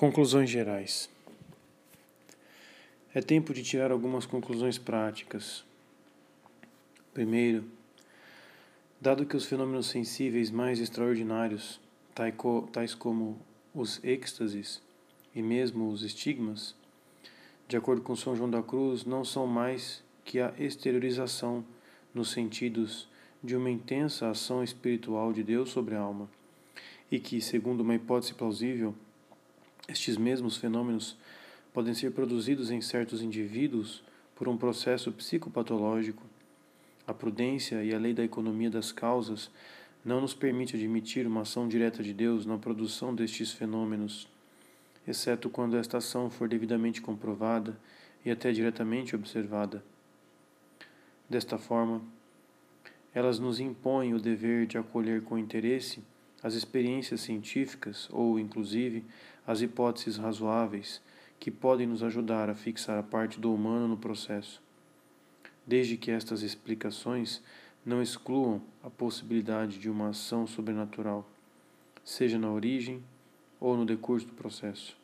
Conclusões gerais. É tempo de tirar algumas conclusões práticas. Primeiro, dado que os fenômenos sensíveis mais extraordinários, tais como os êxtases e mesmo os estigmas, de acordo com São João da Cruz, não são mais que a exteriorização nos sentidos de uma intensa ação espiritual de Deus sobre a alma, e que, segundo uma hipótese plausível, estes mesmos fenômenos podem ser produzidos em certos indivíduos por um processo psicopatológico. A prudência e a lei da economia das causas não nos permite admitir uma ação direta de Deus na produção destes fenômenos, exceto quando esta ação for devidamente comprovada e até diretamente observada. Desta forma, elas nos impõem o dever de acolher com interesse as experiências científicas ou, inclusive, as hipóteses razoáveis que podem nos ajudar a fixar a parte do humano no processo, desde que estas explicações não excluam a possibilidade de uma ação sobrenatural, seja na origem ou no decurso do processo.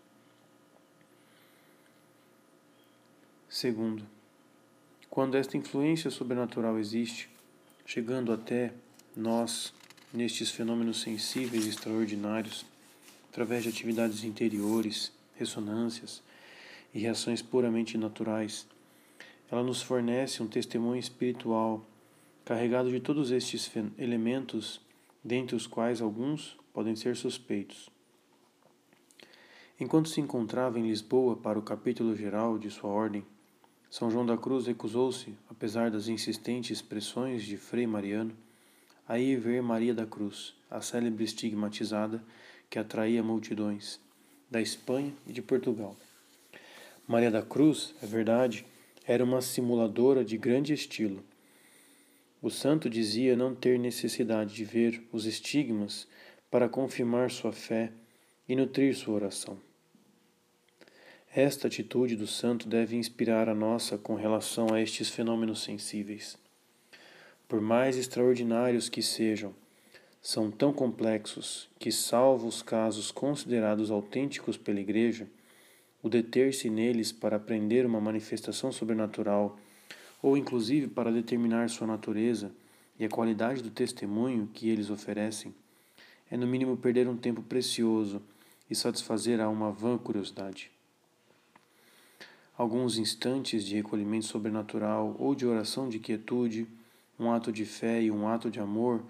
Segundo, quando esta influência sobrenatural existe, chegando até nós nestes fenômenos sensíveis extraordinários, através de atividades interiores, ressonâncias e reações puramente naturais. Ela nos fornece um testemunho espiritual carregado de todos estes elementos, dentre os quais alguns podem ser suspeitos. Enquanto se encontrava em Lisboa para o capítulo geral de sua ordem, São João da Cruz recusou-se, apesar das insistentes pressões de Frei Mariano, a ir ver Maria da Cruz, a célebre estigmatizada que atraía multidões da Espanha e de Portugal. Maria da Cruz, é verdade, era uma simuladora de grande estilo. O santo dizia não ter necessidade de ver os estigmas para confirmar sua fé e nutrir sua oração. Esta atitude do santo deve inspirar a nossa com relação a estes fenômenos sensíveis. Por mais extraordinários que sejam, são tão complexos que, salvo os casos considerados autênticos pela Igreja, o deter-se neles para aprender uma manifestação sobrenatural, ou inclusive para determinar sua natureza e a qualidade do testemunho que eles oferecem, é no mínimo perder um tempo precioso e satisfazer a uma vã curiosidade. Alguns instantes de recolhimento sobrenatural ou de oração de quietude, um ato de fé e um ato de amor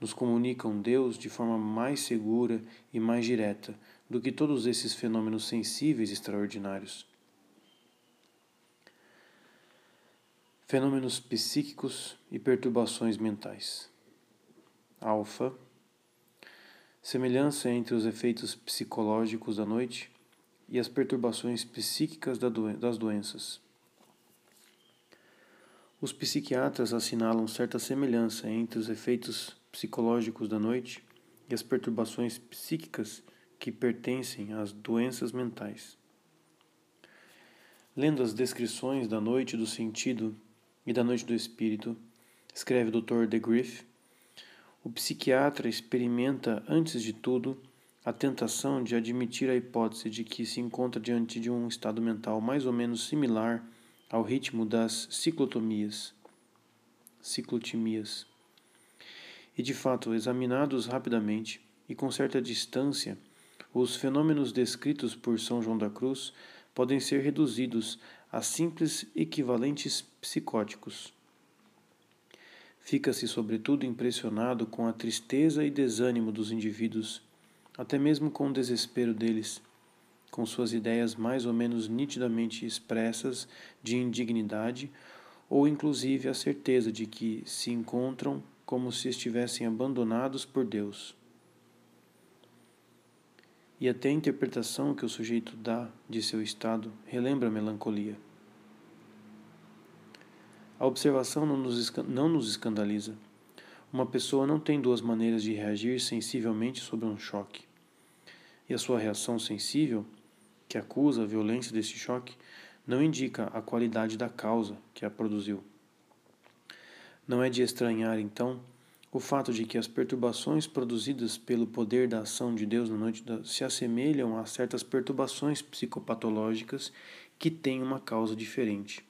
nos comunicam Deus de forma mais segura e mais direta do que todos esses fenômenos sensíveis extraordinários. Fenômenos psíquicos e perturbações mentais. Alfa. Semelhança entre os efeitos psicológicos da noite e as perturbações psíquicas das doenças. Os psiquiatras assinalam certa semelhança entre os efeitos psicológicos da noite e as perturbações psíquicas que pertencem às doenças mentais. Lendo as descrições da noite do sentido e da noite do espírito, escreve o Dr. De Griff, o psiquiatra experimenta, antes de tudo, a tentação de admitir a hipótese de que se encontra diante de um estado mental mais ou menos similar ao ritmo das ciclotomias, ciclotimias. E de fato, examinados rapidamente e com certa distância, os fenômenos descritos por São João da Cruz podem ser reduzidos a simples equivalentes psicóticos. Fica-se, sobretudo, impressionado com a tristeza e desânimo dos indivíduos, até mesmo com o desespero deles com suas ideias mais ou menos nitidamente expressas de indignidade, ou inclusive a certeza de que se encontram como se estivessem abandonados por Deus. E até a interpretação que o sujeito dá de seu estado relembra a melancolia. A observação não nos, não nos escandaliza. Uma pessoa não tem duas maneiras de reagir sensivelmente sobre um choque. E a sua reação sensível que acusa a violência desse choque não indica a qualidade da causa que a produziu. Não é de estranhar, então, o fato de que as perturbações produzidas pelo poder da ação de Deus na noite da, se assemelham a certas perturbações psicopatológicas que têm uma causa diferente.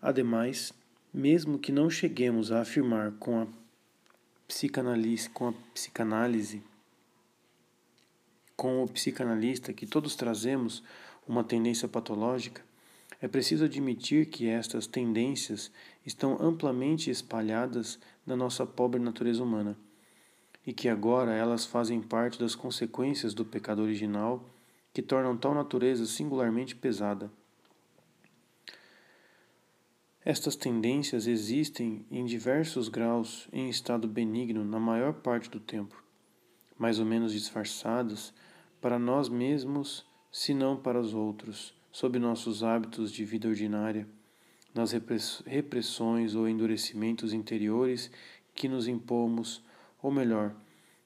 Ademais, mesmo que não cheguemos a afirmar com a psicanálise, com a psicanálise, com o psicanalista que todos trazemos uma tendência patológica, é preciso admitir que estas tendências estão amplamente espalhadas na nossa pobre natureza humana e que agora elas fazem parte das consequências do pecado original que tornam tal natureza singularmente pesada. Estas tendências existem em diversos graus em estado benigno na maior parte do tempo, mais ou menos disfarçadas para nós mesmos, se não para os outros, sob nossos hábitos de vida ordinária, nas repressões ou endurecimentos interiores que nos impomos, ou melhor,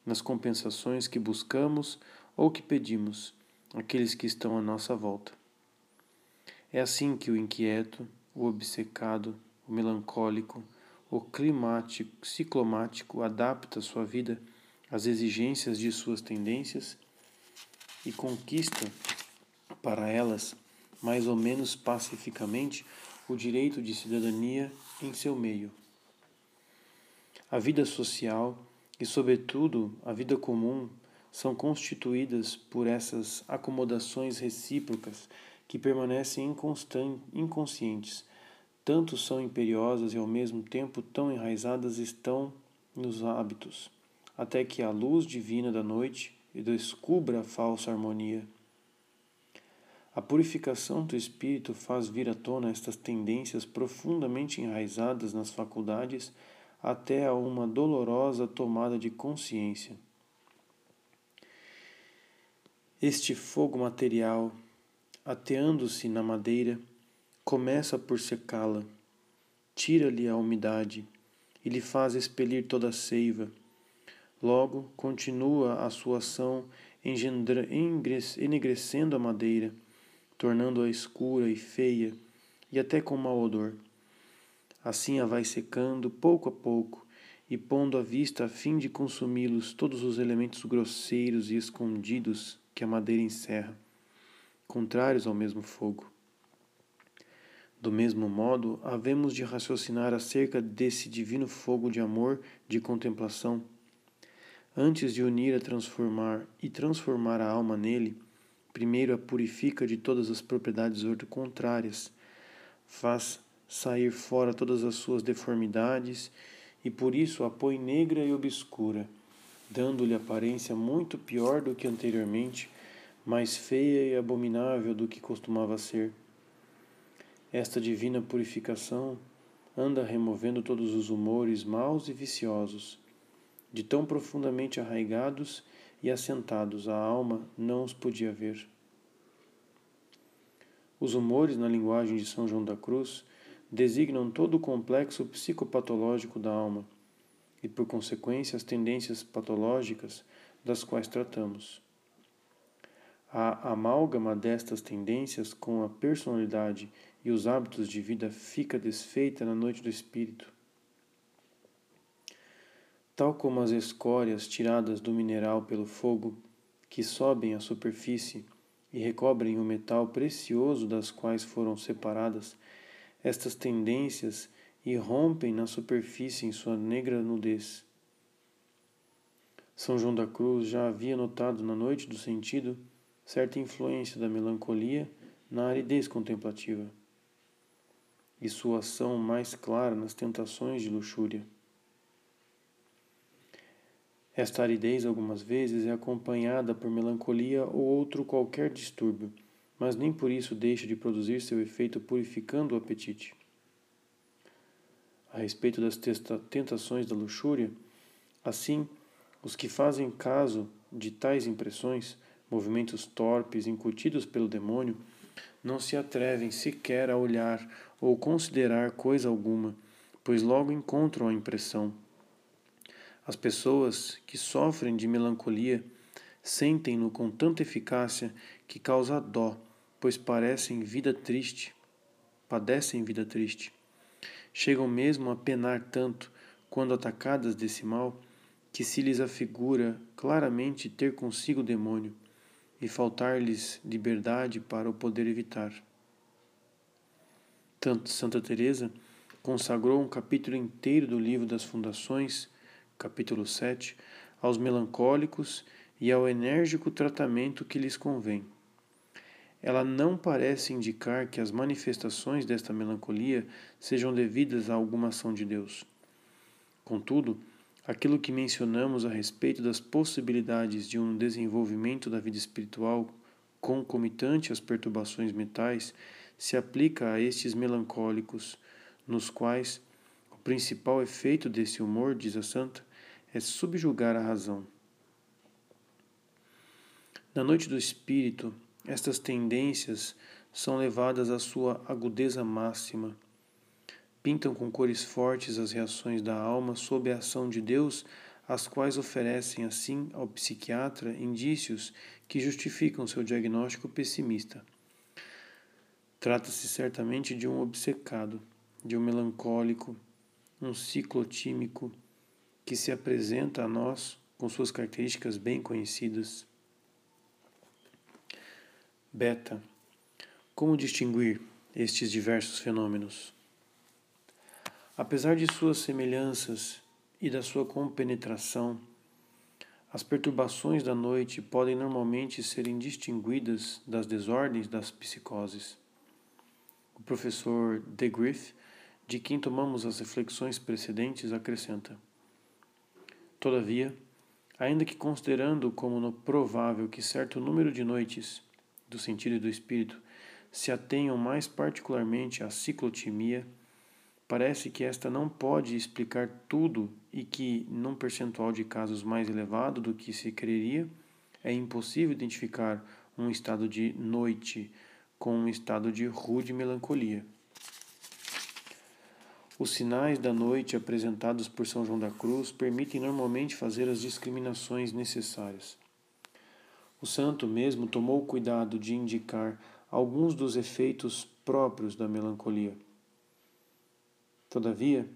nas compensações que buscamos ou que pedimos àqueles que estão à nossa volta. É assim que o inquieto, o obcecado, o melancólico, o climático, ciclomático adapta sua vida às exigências de suas tendências e conquista para elas, mais ou menos pacificamente, o direito de cidadania em seu meio. A vida social e, sobretudo, a vida comum são constituídas por essas acomodações recíprocas que permanecem inconscientes, tanto são imperiosas e ao mesmo tempo tão enraizadas estão nos hábitos, até que a luz divina da noite descubra a falsa harmonia. A purificação do espírito faz vir à tona estas tendências profundamente enraizadas nas faculdades até a uma dolorosa tomada de consciência. Este fogo material ateando-se na madeira, começa por secá-la, tira-lhe a umidade e lhe faz expelir toda a seiva. Logo, continua a sua ação enegrecendo a madeira, tornando-a escura e feia e até com mau odor. Assim a vai secando pouco a pouco e pondo à vista a fim de consumi-los todos os elementos grosseiros e escondidos que a madeira encerra contrários ao mesmo fogo. Do mesmo modo, havemos de raciocinar acerca desse divino fogo de amor, de contemplação. Antes de unir a transformar e transformar a alma nele, primeiro a purifica de todas as propriedades contrárias, faz sair fora todas as suas deformidades e por isso a põe negra e obscura, dando-lhe aparência muito pior do que anteriormente mais feia e abominável do que costumava ser. Esta divina purificação anda removendo todos os humores maus e viciosos, de tão profundamente arraigados e assentados a alma não os podia ver. Os humores, na linguagem de São João da Cruz, designam todo o complexo psicopatológico da alma e, por consequência, as tendências patológicas das quais tratamos. A amálgama destas tendências com a personalidade e os hábitos de vida fica desfeita na noite do espírito. Tal como as escórias tiradas do mineral pelo fogo, que sobem à superfície e recobrem o metal precioso das quais foram separadas, estas tendências irrompem na superfície em sua negra nudez. São João da Cruz já havia notado na noite do sentido certa influência da melancolia na aridez contemplativa e sua ação mais clara nas tentações de luxúria. Esta aridez algumas vezes é acompanhada por melancolia ou outro qualquer distúrbio, mas nem por isso deixa de produzir seu efeito purificando o apetite. A respeito das tentações da luxúria, assim, os que fazem caso de tais impressões movimentos torpes incutidos pelo demônio, não se atrevem sequer a olhar ou considerar coisa alguma, pois logo encontram a impressão. As pessoas que sofrem de melancolia sentem-no com tanta eficácia que causa dó, pois parecem vida triste, padecem vida triste. Chegam mesmo a penar tanto quando atacadas desse mal, que se lhes afigura claramente ter consigo o demônio e faltar-lhes liberdade para o poder evitar. Tanto Santa Teresa consagrou um capítulo inteiro do livro das Fundações, capítulo 7, aos melancólicos e ao enérgico tratamento que lhes convém. Ela não parece indicar que as manifestações desta melancolia sejam devidas a alguma ação de Deus. Contudo, aquilo que mencionamos a respeito das possibilidades de um desenvolvimento da vida espiritual concomitante às perturbações mentais se aplica a estes melancólicos, nos quais o principal efeito desse humor, diz a santa, é subjugar a razão. Na noite do espírito, estas tendências são levadas à sua agudeza máxima. Pintam com cores fortes as reações da alma sob a ação de Deus, as quais oferecem assim ao psiquiatra indícios que justificam seu diagnóstico pessimista. Trata-se certamente de um obcecado, de um melancólico, um ciclotímico que se apresenta a nós com suas características bem conhecidas. Beta. Como distinguir estes diversos fenômenos? Apesar de suas semelhanças e da sua compenetração, as perturbações da noite podem normalmente serem distinguidas das desordens das psicoses o professor De Griff, de quem tomamos as reflexões precedentes, acrescenta: Todavia, ainda que considerando como provável que certo número de noites, do sentido e do espírito, se atenham mais particularmente à ciclotimia, parece que esta não pode explicar tudo e que, num percentual de casos mais elevado do que se creria, é impossível identificar um estado de noite com um estado de rude melancolia. Os sinais da noite apresentados por São João da Cruz permitem normalmente fazer as discriminações necessárias. O santo mesmo tomou cuidado de indicar alguns dos efeitos próprios da melancolia. Todavia,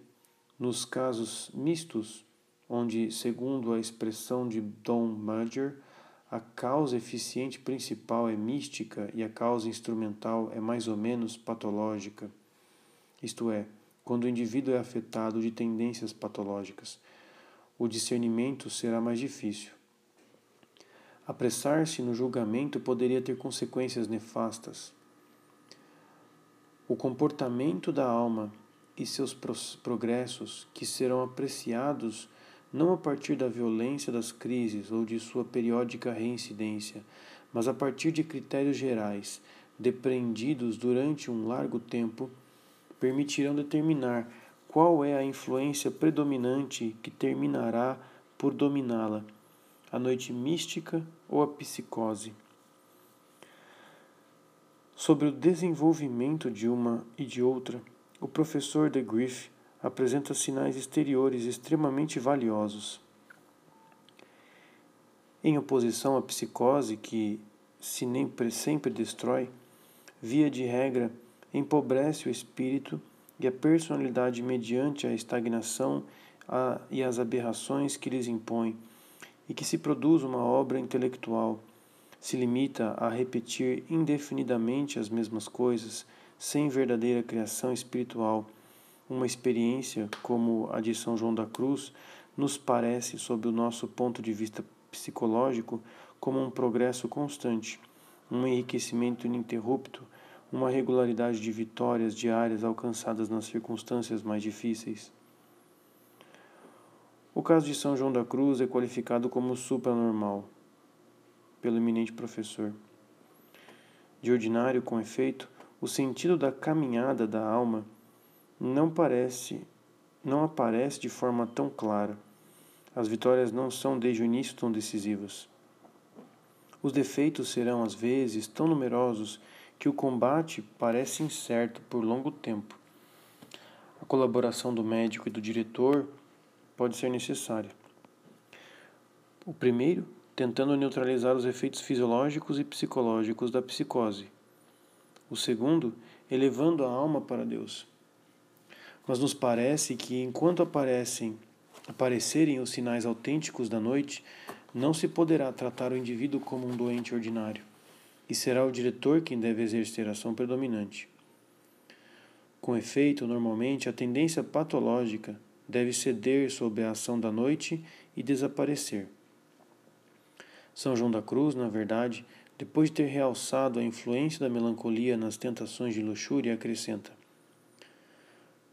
nos casos mistos, onde, segundo a expressão de Dom Major, a causa eficiente principal é mística e a causa instrumental é mais ou menos patológica. Isto é, quando o indivíduo é afetado de tendências patológicas, o discernimento será mais difícil. Apressar-se no julgamento poderia ter consequências nefastas. O comportamento da alma e seus progressos, que serão apreciados não a partir da violência das crises ou de sua periódica reincidência, mas a partir de critérios gerais, depreendidos durante um largo tempo, permitirão determinar qual é a influência predominante que terminará por dominá-la, a noite mística ou a psicose. Sobre o desenvolvimento de uma e de outra, o professor de Griff apresenta sinais exteriores extremamente valiosos. Em oposição à psicose, que se nem sempre destrói, via de regra empobrece o espírito e a personalidade mediante a estagnação e as aberrações que lhes impõe, e que se produz uma obra intelectual, se limita a repetir indefinidamente as mesmas coisas, sem verdadeira criação espiritual. Uma experiência como a de São João da Cruz nos parece, sob o nosso ponto de vista psicológico, como um progresso constante, um enriquecimento ininterrupto, uma regularidade de vitórias diárias alcançadas nas circunstâncias mais difíceis. O caso de São João da Cruz é qualificado como supranormal pelo eminente professor. De ordinário, com efeito, o sentido da caminhada da alma não parece, não aparece de forma tão clara. As vitórias não são desde o início tão decisivas. Os defeitos serão às vezes tão numerosos que o combate parece incerto por longo tempo. A colaboração do médico e do diretor pode ser necessária. O primeiro, tentando neutralizar os efeitos fisiológicos e psicológicos da psicose. O segundo, elevando a alma para Deus. Mas nos parece que enquanto aparecem aparecerem os sinais autênticos da noite, não se poderá tratar o indivíduo como um doente ordinário, e será o diretor quem deve exercer a ação predominante. Com efeito, normalmente a tendência patológica deve ceder sob a ação da noite e desaparecer. São João da Cruz, na verdade, depois de ter realçado a influência da melancolia nas tentações de luxúria, acrescenta: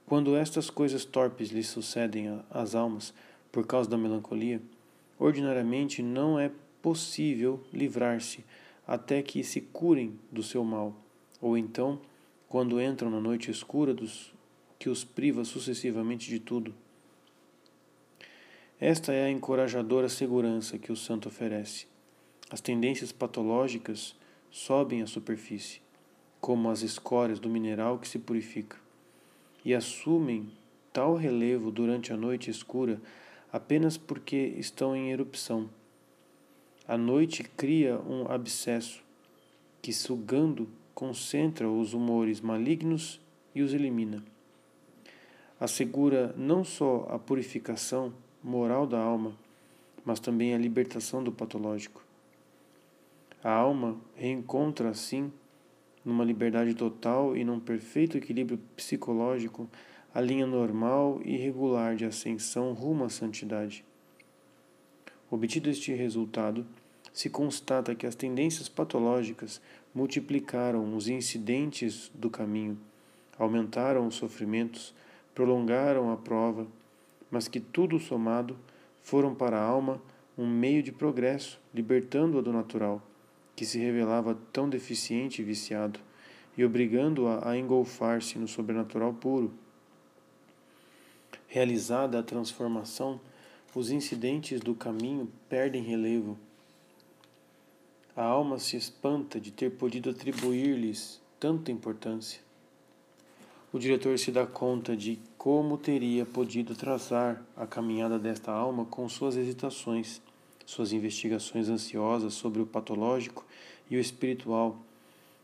Quando estas coisas torpes lhe sucedem às almas por causa da melancolia, ordinariamente não é possível livrar-se até que se curem do seu mal, ou então, quando entram na noite escura dos que os priva sucessivamente de tudo. Esta é a encorajadora segurança que o santo oferece. As tendências patológicas sobem à superfície, como as escórias do mineral que se purifica, e assumem tal relevo durante a noite escura apenas porque estão em erupção. A noite cria um abscesso que, sugando, concentra os humores malignos e os elimina. Assegura não só a purificação moral da alma, mas também a libertação do patológico. A alma reencontra, assim, numa liberdade total e num perfeito equilíbrio psicológico, a linha normal e regular de ascensão rumo à santidade. Obtido este resultado, se constata que as tendências patológicas multiplicaram os incidentes do caminho, aumentaram os sofrimentos, prolongaram a prova, mas que tudo somado foram para a alma um meio de progresso, libertando-a do natural que se revelava tão deficiente e viciado, e obrigando-a a engolfar-se no sobrenatural puro. Realizada a transformação, os incidentes do caminho perdem relevo. A alma se espanta de ter podido atribuir-lhes tanta importância. O diretor se dá conta de como teria podido traçar a caminhada desta alma com suas hesitações suas investigações ansiosas sobre o patológico e o espiritual,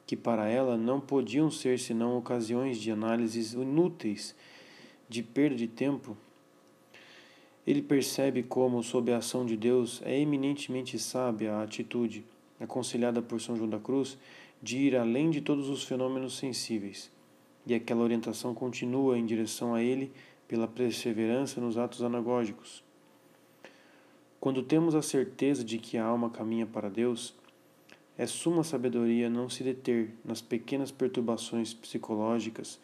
que para ela não podiam ser senão ocasiões de análises inúteis, de perda de tempo. Ele percebe como, sob a ação de Deus, é eminentemente sábia a atitude, aconselhada por São João da Cruz, de ir além de todos os fenômenos sensíveis. E aquela orientação continua em direção a ele pela perseverança nos atos anagógicos. Quando temos a certeza de que a alma caminha para Deus, é suma sabedoria não se deter nas pequenas perturbações psicológicas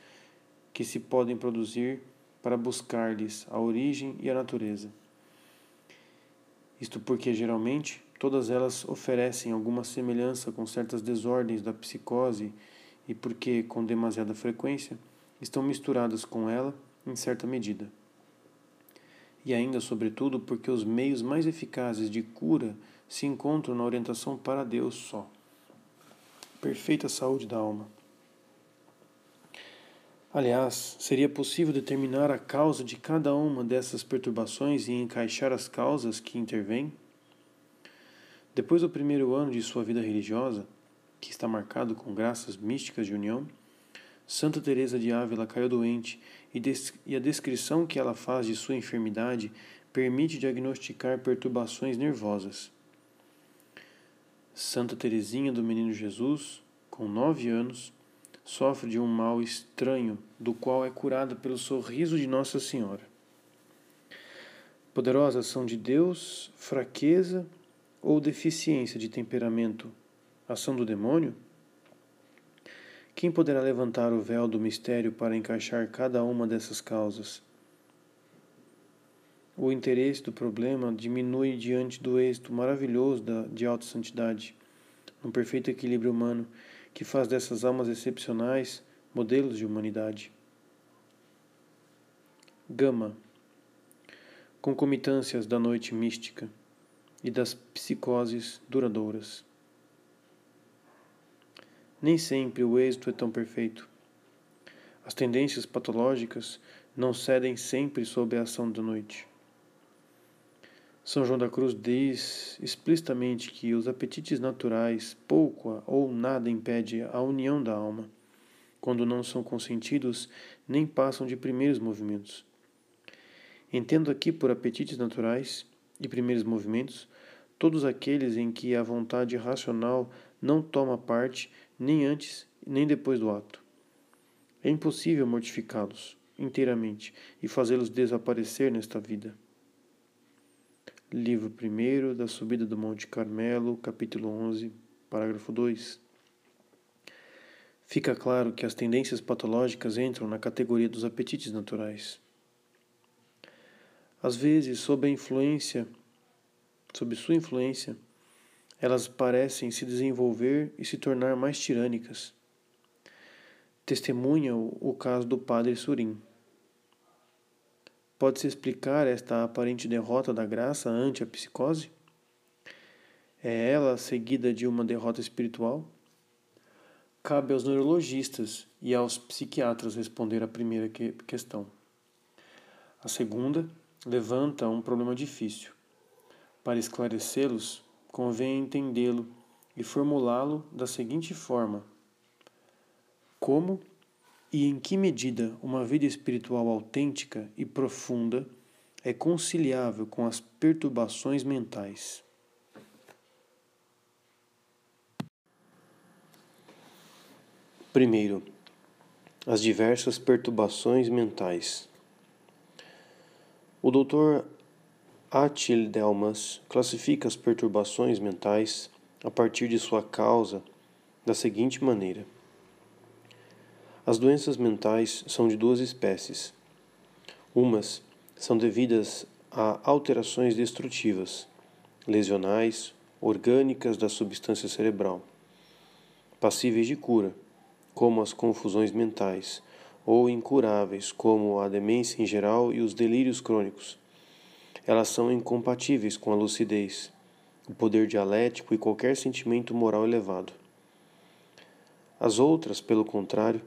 que se podem produzir para buscar-lhes a origem e a natureza. Isto porque, geralmente, todas elas oferecem alguma semelhança com certas desordens da psicose e porque, com demasiada frequência, estão misturadas com ela em certa medida e ainda, sobretudo, porque os meios mais eficazes de cura se encontram na orientação para Deus só. Perfeita saúde da alma. Aliás, seria possível determinar a causa de cada uma dessas perturbações e encaixar as causas que intervêm? Depois do primeiro ano de sua vida religiosa, que está marcado com graças místicas de união, Santa Teresa de Ávila caiu doente e, a descrição que ela faz de sua enfermidade permite diagnosticar perturbações nervosas. Santa Teresinha do Menino Jesus, com nove anos, sofre de um mal estranho, do qual é curada pelo sorriso de Nossa Senhora. Poderosa ação de Deus, fraqueza ou deficiência de temperamento, ação do demônio? Quem poderá levantar o véu do mistério para encaixar cada uma dessas causas? O interesse do problema diminui diante do êxito maravilhoso da, de alta santidade, um perfeito equilíbrio humano que faz dessas almas excepcionais modelos de humanidade. Gama Concomitâncias da noite mística e das psicoses duradouras. Nem sempre o êxito é tão perfeito. As tendências patológicas não cedem sempre sob a ação da noite. São João da Cruz diz explicitamente que os apetites naturais pouco ou nada impede a união da alma, quando não são consentidos, nem passam de primeiros movimentos. Entendo aqui por apetites naturais e primeiros movimentos todos aqueles em que a vontade racional não toma parte nem antes nem depois do ato. É impossível mortificá-los inteiramente e fazê-los desaparecer nesta vida. Livro 1 da Subida do Monte Carmelo, capítulo 11, parágrafo 2. Fica claro que as tendências patológicas entram na categoria dos apetites naturais. Às vezes, sob a influência, sob sua influência, elas parecem se desenvolver e se tornar mais tirânicas. Testemunha o caso do padre Surim. Pode-se explicar esta aparente derrota da graça ante a psicose? É ela seguida de uma derrota espiritual? Cabe aos neurologistas e aos psiquiatras responder a primeira que questão. A segunda levanta um problema difícil. Para esclarecê-los, convém entendê-lo e formulá-lo da seguinte forma: Como e em que medida uma vida espiritual autêntica e profunda é conciliável com as perturbações mentais. Primeiro, as diversas perturbações mentais. O Dr. Atil Delmas classifica as perturbações mentais a partir de sua causa da seguinte maneira. As doenças mentais são de duas espécies. Umas são devidas a alterações destrutivas, lesionais, orgânicas da substância cerebral, passíveis de cura, como as confusões mentais, ou incuráveis, como a demência em geral e os delírios crônicos. Elas são incompatíveis com a lucidez, o poder dialético e qualquer sentimento moral elevado. As outras, pelo contrário,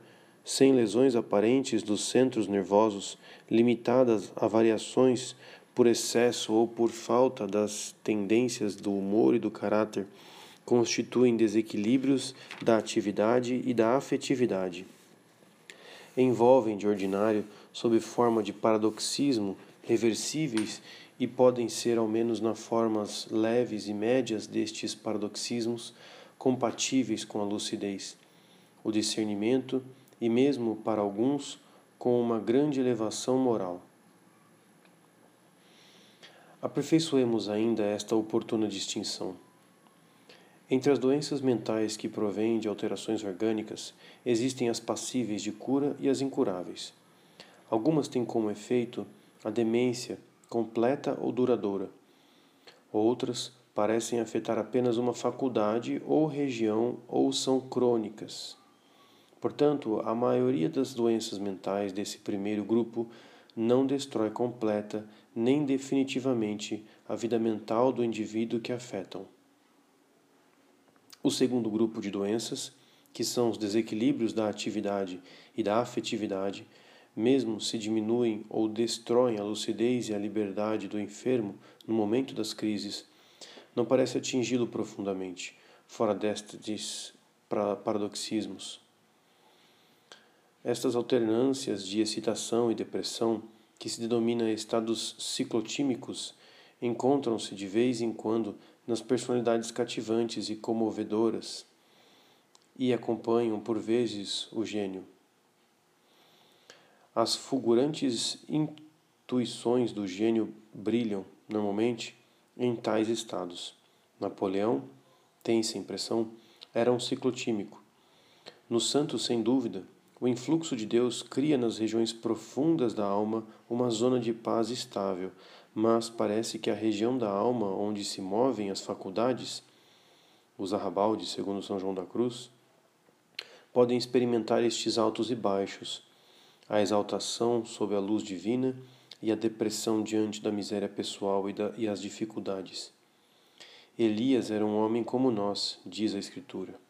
sem lesões aparentes dos centros nervosos, limitadas a variações por excesso ou por falta das tendências do humor e do caráter, constituem desequilíbrios da atividade e da afetividade. Envolvem, de ordinário, sob forma de paradoxismo, reversíveis e podem ser, ao menos nas formas leves e médias destes paradoxismos, compatíveis com a lucidez, o discernimento e mesmo para alguns com uma grande elevação moral. Aperfeiçoemos ainda esta oportuna distinção. Entre as doenças mentais que provêm de alterações orgânicas, existem as passíveis de cura e as incuráveis. Algumas têm como efeito a demência completa ou duradoura. Outras parecem afetar apenas uma faculdade ou região ou são crônicas. Portanto, a maioria das doenças mentais desse primeiro grupo não destrói completa nem definitivamente a vida mental do indivíduo que afetam. O segundo grupo de doenças, que são os desequilíbrios da atividade e da afetividade, mesmo se diminuem ou destroem a lucidez e a liberdade do enfermo no momento das crises, não parece atingi-lo profundamente, fora destes paradoxismos. Estas alternâncias de excitação e depressão, que se denomina estados ciclotímicos, encontram-se de vez em quando nas personalidades cativantes e comovedoras e acompanham por vezes o gênio. As fulgurantes intuições do gênio brilham, normalmente, em tais estados. Napoleão, tem essa impressão, era um ciclotímico. No santo, sem dúvida, o influxo de Deus cria nas regiões profundas da alma uma zona de paz estável, mas parece que a região da alma onde se movem as faculdades, os arrabaldes, segundo São João da Cruz, podem experimentar estes altos e baixos, a exaltação sob a luz divina e a depressão diante da miséria pessoal e, da, e as dificuldades. Elias era um homem como nós, diz a Escritura.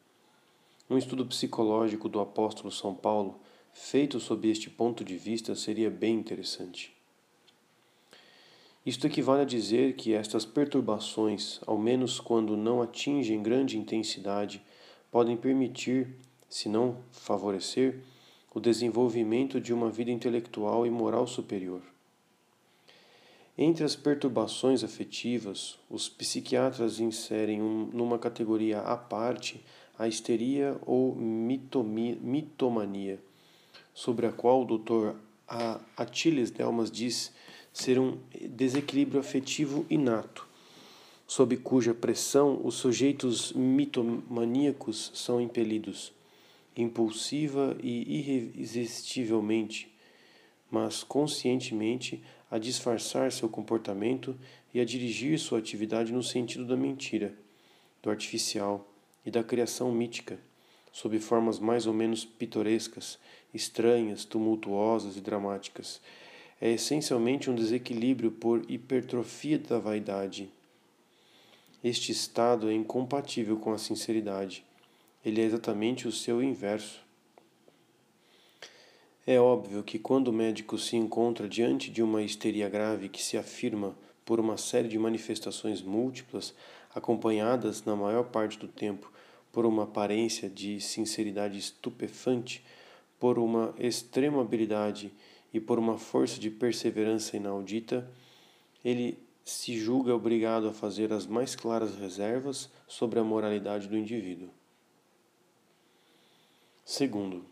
Um estudo psicológico do apóstolo São Paulo, feito sob este ponto de vista, seria bem interessante. Isto equivale a dizer que estas perturbações, ao menos quando não atingem grande intensidade, podem permitir, se não favorecer, o desenvolvimento de uma vida intelectual e moral superior. Entre as perturbações afetivas, os psiquiatras inserem um, numa categoria à parte a histeria ou mitomia, mitomania, sobre a qual o Dr. Atiles Delmas diz ser um desequilíbrio afetivo inato, sob cuja pressão os sujeitos mitomaníacos são impelidos, impulsiva e irresistivelmente, mas conscientemente, a disfarçar seu comportamento e a dirigir sua atividade no sentido da mentira, do artificial e da criação mítica, sob formas mais ou menos pitorescas, estranhas, tumultuosas e dramáticas. É essencialmente um desequilíbrio por hipertrofia da vaidade este estado é incompatível com a sinceridade. Ele é exatamente o seu inverso. É óbvio que quando o médico se encontra diante de uma histeria grave que se afirma por uma série de manifestações múltiplas, acompanhadas na maior parte do tempo por uma aparência de sinceridade estupefante, por uma extrema habilidade e por uma força de perseverança inaudita, ele se julga obrigado a fazer as mais claras reservas sobre a moralidade do indivíduo. Segundo,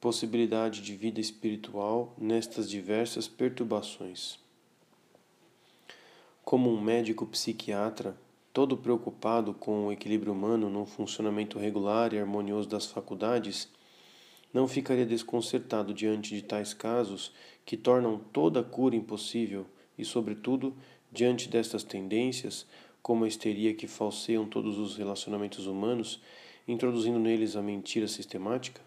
possibilidade de vida espiritual nestas diversas perturbações. Como um médico psiquiatra, todo preocupado com o equilíbrio humano no funcionamento regular e harmonioso das faculdades, não ficaria desconcertado diante de tais casos que tornam toda cura impossível e, sobretudo, Diante destas tendências, como a histeria que falseiam todos os relacionamentos humanos, introduzindo neles a mentira sistemática?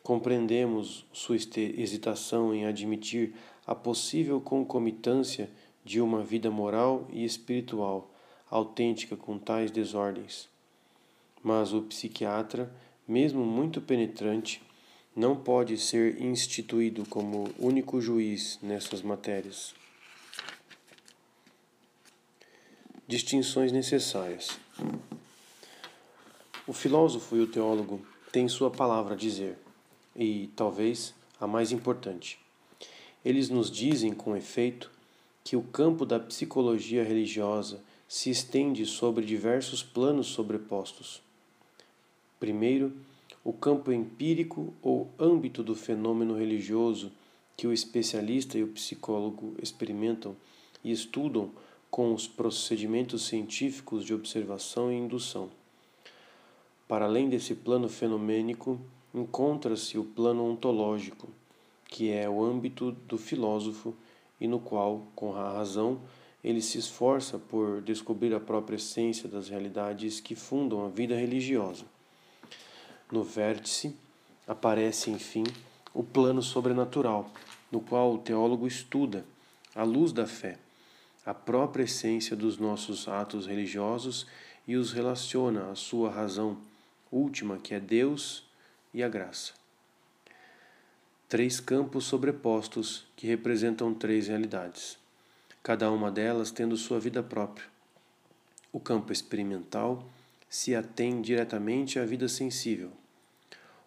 Compreendemos sua hesitação em admitir a possível concomitância de uma vida moral e espiritual autêntica com tais desordens. Mas o psiquiatra, mesmo muito penetrante, não pode ser instituído como único juiz nessas matérias. distinções necessárias. O filósofo e o teólogo têm sua palavra a dizer, e talvez a mais importante. Eles nos dizem, com efeito, que o campo da psicologia religiosa se estende sobre diversos planos sobrepostos. Primeiro, o campo empírico ou âmbito do fenômeno religioso que o especialista e o psicólogo experimentam e estudam com os procedimentos científicos de observação e indução. Para além desse plano fenomênico, encontra-se o plano ontológico, que é o âmbito do filósofo e no qual, com a razão, ele se esforça por descobrir a própria essência das realidades que fundam a vida religiosa. No vértice aparece, enfim, o plano sobrenatural, no qual o teólogo estuda, à luz da fé, a própria essência dos nossos atos religiosos e os relaciona à sua razão última, que é Deus e a graça. Três campos sobrepostos que representam três realidades, cada uma delas tendo sua vida própria. O campo experimental se atém diretamente à vida sensível.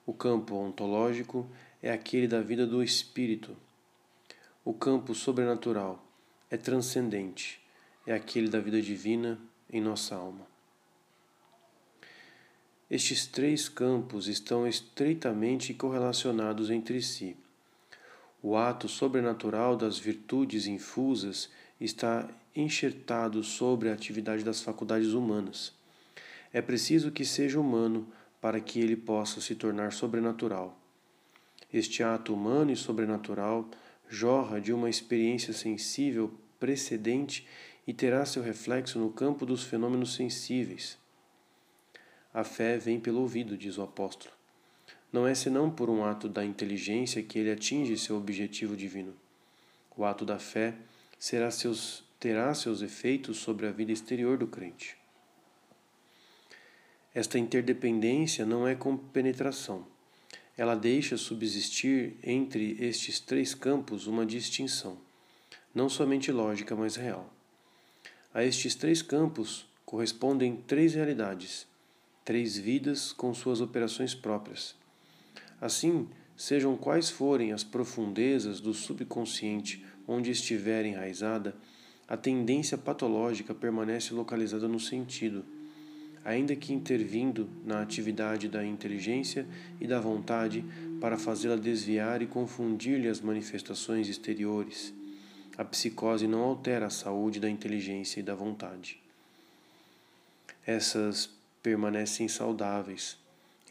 O campo ontológico é aquele da vida do espírito. O campo sobrenatural é transcendente, é aquele da vida divina em nossa alma. Estes três campos estão estreitamente correlacionados entre si. O ato sobrenatural das virtudes infusas está enxertado sobre a atividade das faculdades humanas. É preciso que seja humano para que ele possa se tornar sobrenatural. Este ato humano e sobrenatural jorra de uma experiência sensível precedente e terá seu reflexo no campo dos fenômenos sensíveis. A fé vem pelo ouvido, diz o apóstolo. Não é senão por um ato da inteligência que ele atinge seu objetivo divino. O ato da fé seus, terá seus efeitos sobre a vida exterior do crente. Esta interdependência não é com penetração. Ela deixa subsistir entre estes três campos uma distinção não somente lógica, mas real. A estes três campos correspondem três realidades, três vidas com suas operações próprias. Assim, sejam quais forem as profundezas do subconsciente onde estiver enraizada, a tendência patológica permanece localizada no sentido, ainda que intervindo na atividade da inteligência e da vontade para fazê-la desviar e confundir-lhe as manifestações exteriores. A psicose não altera a saúde da inteligência e da vontade. Essas permanecem saudáveis,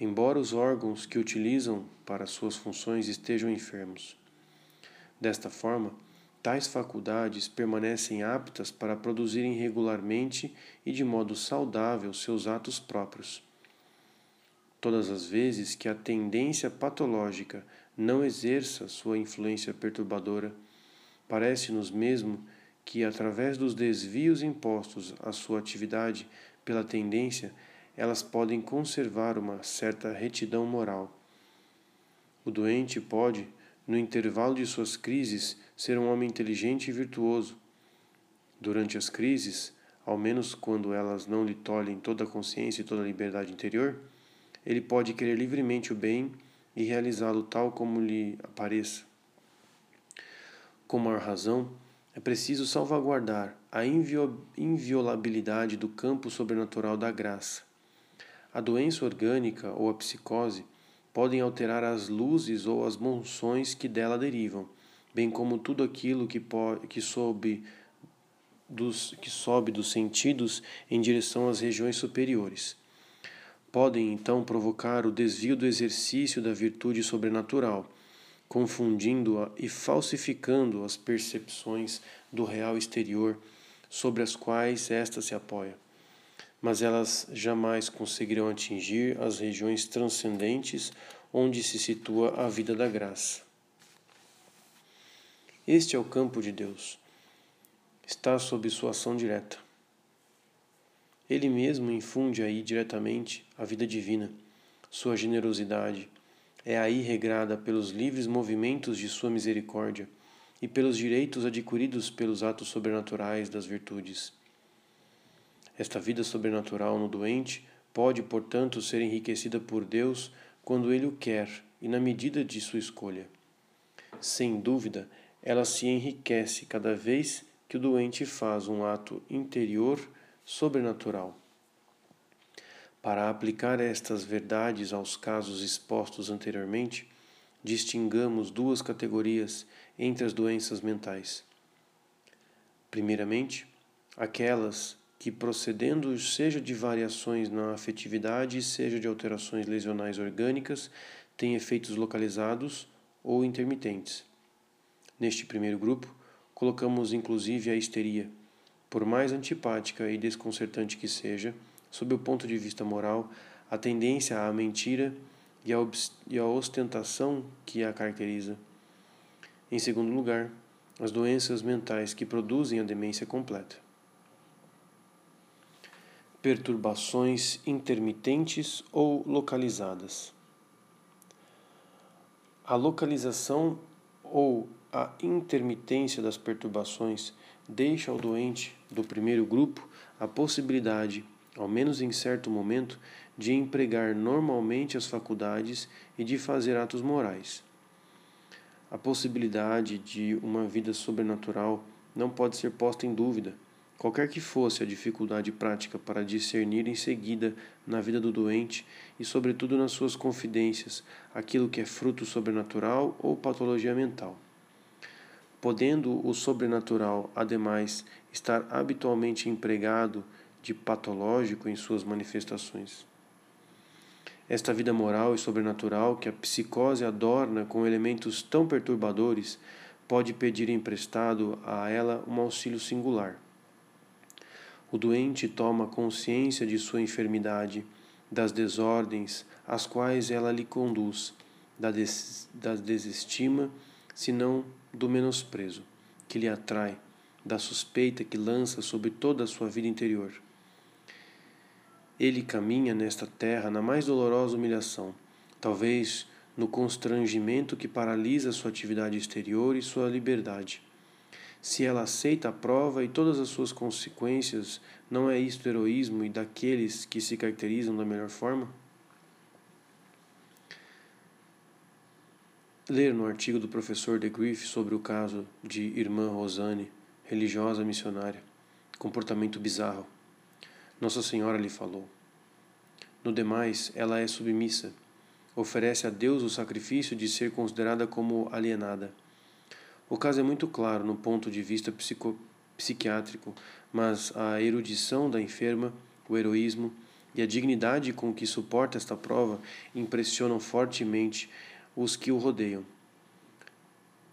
embora os órgãos que utilizam para suas funções estejam enfermos. Desta forma, tais faculdades permanecem aptas para produzirem regularmente e de modo saudável seus atos próprios. Todas as vezes que a tendência patológica não exerça sua influência perturbadora, parece-nos mesmo que, através dos desvios impostos à sua atividade pela tendência, elas podem conservar uma certa retidão moral. O doente pode, no intervalo de suas crises, ser um homem inteligente e virtuoso. Durante as crises, ao menos quando elas não lhe tolhem toda a consciência e toda a liberdade interior, ele pode querer livremente o bem e realizá-lo tal como lhe apareça. Com maior razão, é preciso salvaguardar a inviolabilidade do campo sobrenatural da graça a doença orgânica ou a psicose podem alterar as luzes ou as monções que dela derivam, bem como tudo aquilo que, que, sobe dos, que sobe dos sentidos em direção às regiões superiores. Podem então provocar o desvio do exercício da virtude sobrenatural, confundindo-a e falsificando as percepções do real exterior sobre as quais esta se apoia mas elas jamais conseguirão atingir as regiões transcendentes onde se situa a vida da graça. Este é o campo de Deus. Está sob sua ação direta. Ele mesmo infunde aí diretamente a vida divina, sua generosidade. É aí regrada pelos livres movimentos de sua misericórdia e pelos direitos adquiridos pelos atos sobrenaturais das virtudes. Esta vida sobrenatural no doente pode, portanto, ser enriquecida por Deus quando ele o quer e na medida de sua escolha. Sem dúvida, ela se enriquece cada vez que o doente faz um ato interior sobrenatural. Para aplicar estas verdades aos casos expostos anteriormente, distingamos duas categorias entre as doenças mentais. Primeiramente, aquelas que procedendo seja de variações na afetividade, seja de alterações lesionais orgânicas, têm efeitos localizados ou intermitentes. Neste primeiro grupo, colocamos inclusive a histeria, por mais antipática e desconcertante que seja, sob o ponto de vista moral, a tendência à mentira e a, e ostentação que a caracteriza. Em segundo lugar, as doenças mentais que produzem a demência completa perturbações intermitentes ou localizadas. A localização ou a intermitência das perturbações deixa ao doente do primeiro grupo a possibilidade, ao menos em certo momento, de empregar normalmente as faculdades e de fazer atos morais. A possibilidade de uma vida sobrenatural não pode ser posta em dúvida Qualquer que fosse a dificuldade prática para discernir em seguida na vida do doente e, sobretudo, nas suas confidências, aquilo que é fruto sobrenatural ou patologia mental. Podendo o sobrenatural, ademais, estar habitualmente empregado de patológico em suas manifestações. Esta vida moral e sobrenatural que a psicose adorna com elementos tão perturbadores pode pedir emprestado a ela um auxílio singular o doente toma consciência de sua enfermidade, das desordens às quais ela lhe conduz, da, des, da desestima, senão do menosprezo que lhe atrai, da suspeita que lança sobre toda a sua vida interior. Ele caminha nesta terra na mais dolorosa humilhação, talvez no constrangimento que paralisa sua atividade exterior e sua liberdade se ela aceita a prova e todas as suas consequências, não é isto heroísmo e daqueles que se caracterizam da melhor forma? ler no artigo do professor de Griff sobre o caso de irmã Rosane, religiosa missionária, comportamento bizarro. Nossa Senhora lhe falou. No demais, ela é submissa, oferece a Deus o sacrifício de ser considerada como alienada. O caso é muito claro no ponto de vista psico, psiquiátrico, mas a erudição da enferma, o heroísmo e a dignidade com que suporta esta prova impressionam fortemente os que o rodeiam.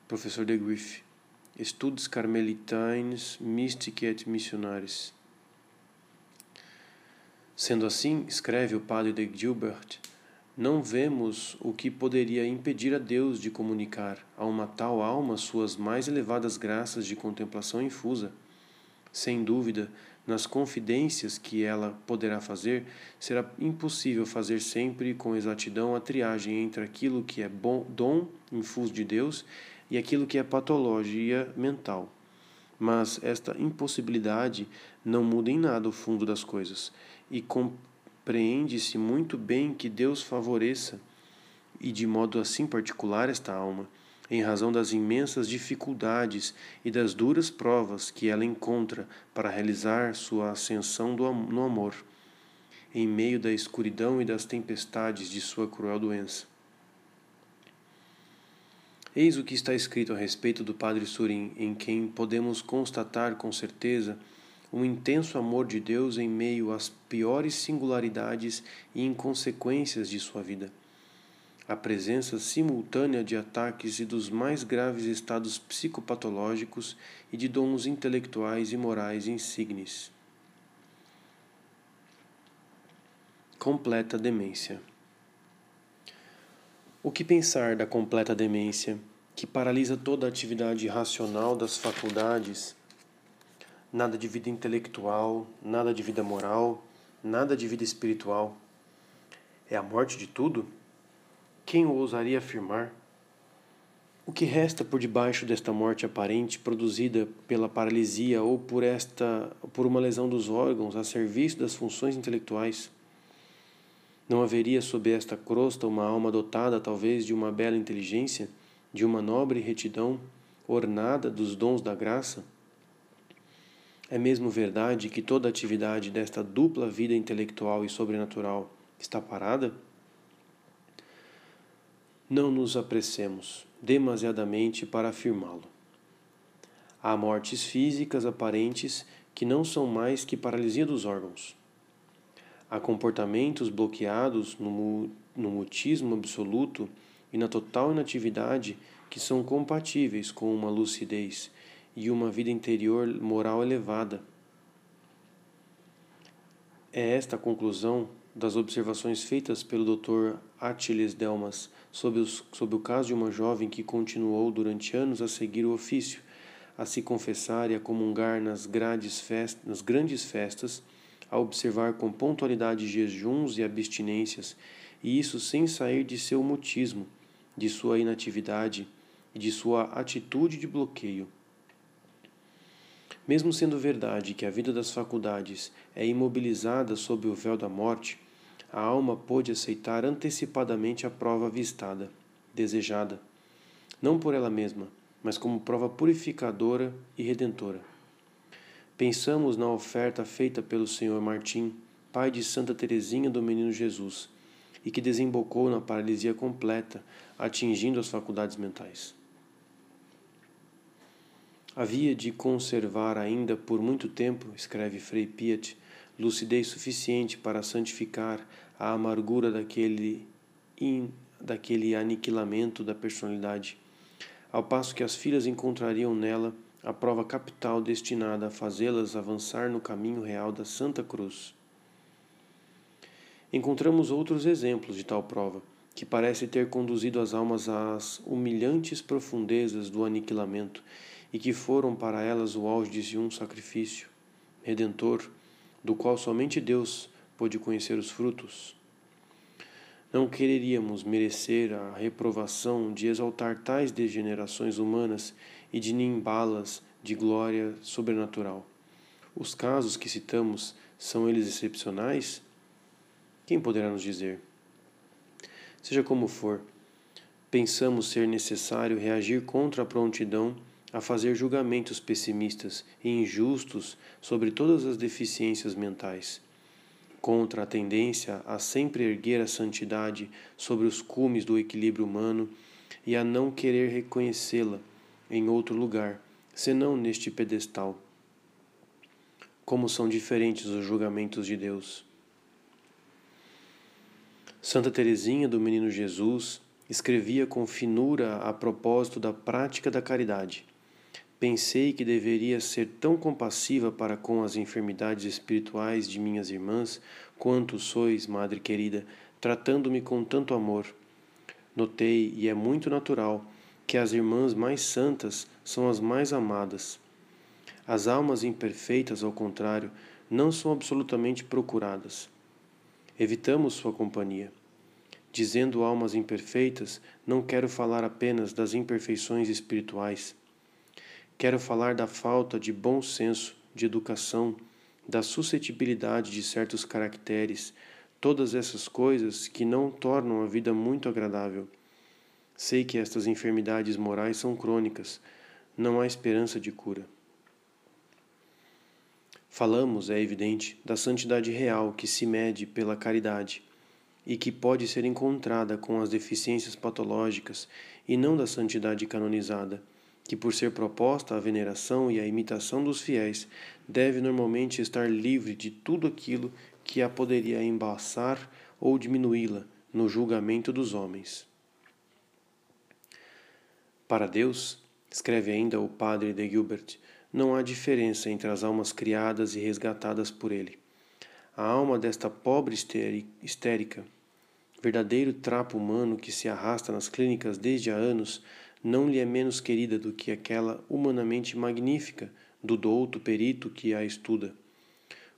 Professor de Griff. Estudos Carmelitains Mystic et Missionaris. Sendo assim, escreve o padre de Gilbert, não vemos o que poderia impedir a Deus de comunicar a uma tal alma suas mais elevadas graças de contemplação infusa. Sem dúvida, nas confidências que ela poderá fazer, será impossível fazer sempre com exatidão a triagem entre aquilo que é bom, dom infuso de Deus e aquilo que é patologia mental. Mas esta impossibilidade não muda em nada o fundo das coisas, e compreende-se muito bem que Deus favoreça, e de modo assim particular, esta alma, em razão das imensas dificuldades e das duras provas que ela encontra para realizar sua ascensão no amor, em meio da escuridão e das tempestades de sua cruel doença. Eis o que está escrito a respeito do Padre Surim, em quem podemos constatar com certeza um intenso amor de Deus em meio às piores singularidades e inconsequências de sua vida. A presença simultânea de ataques e dos mais graves estados psicopatológicos e de dons intelectuais e morais insignes. Completa demência. O que pensar da completa demência, que paralisa toda a atividade racional das faculdades? Nada de vida intelectual, nada de vida moral, nada de vida espiritual. É a morte de tudo? Quem ousaria afirmar? O que resta por debaixo desta morte aparente produzida pela paralisia ou por esta por uma lesão dos órgãos a serviço das funções intelectuais? Não haveria sob esta crosta uma alma dotada talvez de uma bela inteligência, de uma nobre retidão, ornada dos dons da graça? É mesmo verdade que toda a atividade desta dupla vida intelectual e sobrenatural está parada? Não nos apressemos demasiadamente para afirmá-lo. Há mortes físicas aparentes que não são mais que paralisia dos órgãos. Há comportamentos bloqueados no, no mutismo absoluto e na total inatividade que são compatíveis com uma lucidez e uma vida interior moral elevada. É esta a conclusão das observações feitas pelo Dr. Achilles Delmas sobre, os, sobre o caso de uma jovem que continuou durante anos a seguir o ofício, a se confessar e a comungar nas, nas grandes festas a observar com pontualidade jejuns e abstinências, e isso sem sair de seu mutismo, de sua inatividade e de sua atitude de bloqueio. Mesmo sendo verdade que a vida das faculdades é imobilizada sob o véu da morte, a alma pôde aceitar antecipadamente a prova avistada, desejada, não por ela mesma, mas como prova purificadora e redentora. Pensamos na oferta feita pelo Senhor Martim, pai de Santa Teresinha do Menino Jesus, e que desembocou na paralisia completa, atingindo as faculdades mentais. Havia de conservar ainda por muito tempo, escreve Frei Piet, lucidez suficiente para santificar a amargura daquele, in, daquele aniquilamento da personalidade, ao passo que as filhas encontrariam nela a prova capital destinada a fazê-las avançar no caminho real da Santa Cruz. Encontramos outros exemplos de tal prova, que parece ter conduzido as almas às humilhantes profundezas do aniquilamento e que foram para elas o auge de um sacrifício redentor, do qual somente Deus pôde conhecer os frutos. Não quereríamos merecer a reprovação de exaltar tais degenerações humanas e de nimbá-las de glória sobrenatural. Os casos que citamos são eles excepcionais? Quem poderá nos dizer? Seja como for, pensamos ser necessário reagir contra a prontidão a fazer julgamentos pessimistas e injustos sobre todas as deficiências mentais, contra a tendência a sempre erguer a santidade sobre os cumes do equilíbrio humano e a não querer reconhecê-la em outro lugar, senão neste pedestal. Como são diferentes os julgamentos de Deus. Santa Teresinha do Menino Jesus escrevia com finura a propósito da prática da caridade. Pensei que deveria ser tão compassiva para com as enfermidades espirituais de minhas irmãs quanto sois, Madre querida, tratando-me com tanto amor. Notei, e é muito natural, que as irmãs mais santas são as mais amadas. As almas imperfeitas, ao contrário, não são absolutamente procuradas. Evitamos sua companhia. Dizendo almas imperfeitas, não quero falar apenas das imperfeições espirituais Quero falar da falta de bom senso, de educação, da suscetibilidade de certos caracteres, todas essas coisas que não tornam a vida muito agradável. Sei que estas enfermidades morais são crônicas, não há esperança de cura. Falamos, é evidente, da santidade real que se mede pela caridade e que pode ser encontrada com as deficiências patológicas e não da santidade canonizada que, por ser proposta à veneração e à imitação dos fiéis, deve normalmente estar livre de tudo aquilo que a poderia embaçar ou diminuí-la no julgamento dos homens. Para Deus, escreve ainda o padre de Gilbert, não há diferença entre as almas criadas e resgatadas por ele. A alma desta pobre histérica, verdadeiro trapo humano que se arrasta nas clínicas desde há anos, não lhe é menos querida do que aquela humanamente magnífica do douto perito que a estuda.